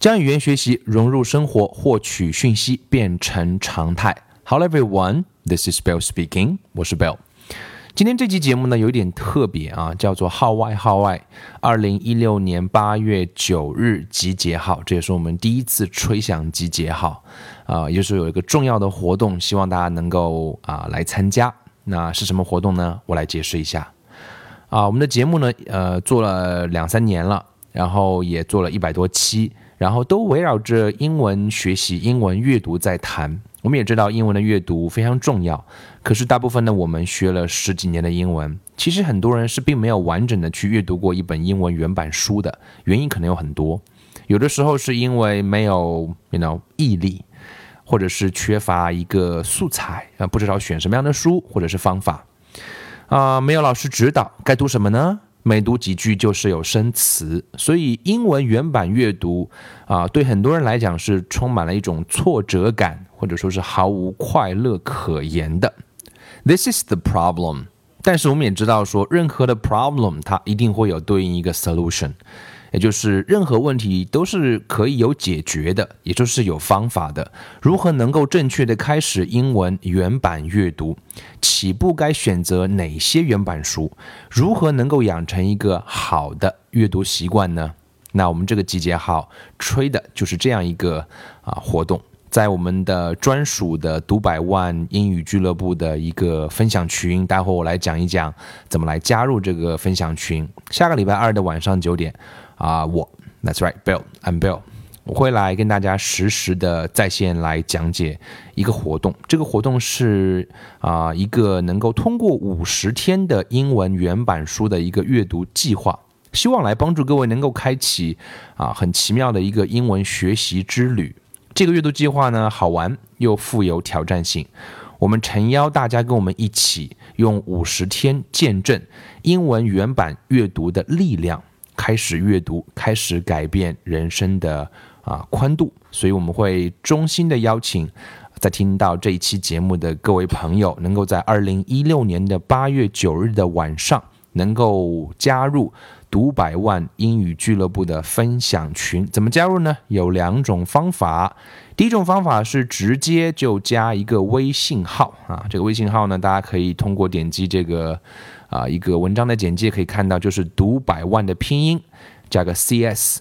将语言学习融入生活，获取讯息变成常态。Hello everyone, this is Bill speaking. 我是 Bill。今天这期节目呢有点特别啊，叫做号外号外。二零一六年八月九日集结号，这也是我们第一次吹响集结号啊，也就是有一个重要的活动，希望大家能够啊来参加。那是什么活动呢？我来解释一下啊。我们的节目呢，呃，做了两三年了，然后也做了一百多期。然后都围绕着英文学习、英文阅读在谈。我们也知道英文的阅读非常重要，可是大部分呢，我们学了十几年的英文，其实很多人是并没有完整的去阅读过一本英文原版书的。原因可能有很多，有的时候是因为没有，you know，毅力，或者是缺乏一个素材啊，不知道选什么样的书或者是方法啊，没有老师指导，该读什么呢？每读几句就是有生词，所以英文原版阅读啊，对很多人来讲是充满了一种挫折感，或者说是毫无快乐可言的。This is the problem。但是我们也知道说，任何的 problem 它一定会有对应一个 solution。也就是任何问题都是可以有解决的，也就是有方法的。如何能够正确的开始英文原版阅读？起步该选择哪些原版书？如何能够养成一个好的阅读习惯呢？那我们这个集结号吹的就是这样一个啊活动，在我们的专属的读百万英语俱乐部的一个分享群，待会我来讲一讲怎么来加入这个分享群。下个礼拜二的晚上九点。啊，我，That's right，Bill，I'm Bill，我会来跟大家实时的在线来讲解一个活动。这个活动是啊，一个能够通过五十天的英文原版书的一个阅读计划，希望来帮助各位能够开启啊很奇妙的一个英文学习之旅。这个阅读计划呢，好玩又富有挑战性。我们诚邀大家跟我们一起用五十天见证英文原版阅读的力量。开始阅读，开始改变人生的啊宽度，所以我们会衷心的邀请，在听到这一期节目的各位朋友，能够在二零一六年的八月九日的晚上，能够加入读百万英语俱乐部的分享群。怎么加入呢？有两种方法。第一种方法是直接就加一个微信号啊，这个微信号呢，大家可以通过点击这个。啊，一个文章的简介可以看到，就是读百万的拼音加个 CS，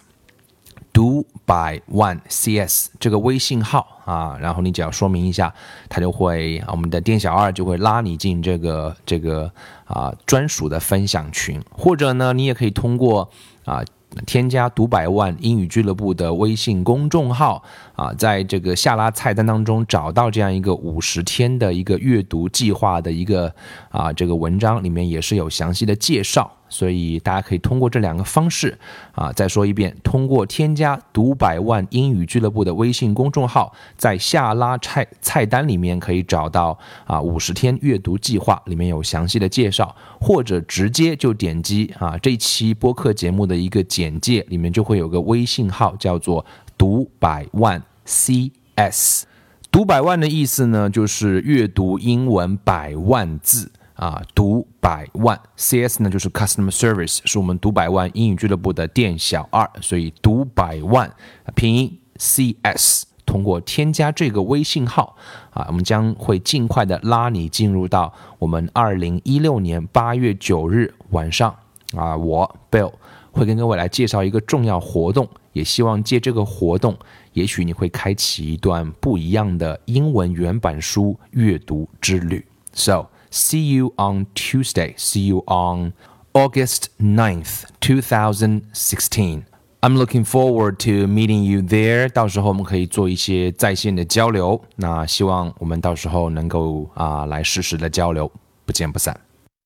读百万 CS 这个微信号啊，然后你只要说明一下，他就会我们的店小二就会拉你进这个这个啊专属的分享群，或者呢，你也可以通过啊。添加“读百万英语俱乐部”的微信公众号啊，在这个下拉菜单当中找到这样一个五十天的一个阅读计划的一个啊这个文章，里面也是有详细的介绍。所以大家可以通过这两个方式啊，再说一遍，通过添加“读百万英语俱乐部”的微信公众号，在下拉菜菜单里面可以找到啊五十天阅读计划，里面有详细的介绍，或者直接就点击啊这期播客节目的一个简介，里面就会有个微信号叫做“读百万 CS”，读百万的意思呢，就是阅读英文百万字。啊，读百万。CS 呢，就是 Customer Service，是我们读百万英语俱乐部的店小二，所以读百万拼音 CS，通过添加这个微信号。啊，我们将会尽快的拉你进入到我们二零一六年八月九日晚上。啊，我 Bill 会跟各位来介绍一个重要活动，也希望借这个活动，也许你会开启一段不一样的英文原版书阅读之旅。So See you on Tuesday. See you on August 9th, 2016. I'm looking forward to meeting you there. 到时候我们可以做一些在线的交流。那希望我们到时候能够啊来实时的交流，不见不散。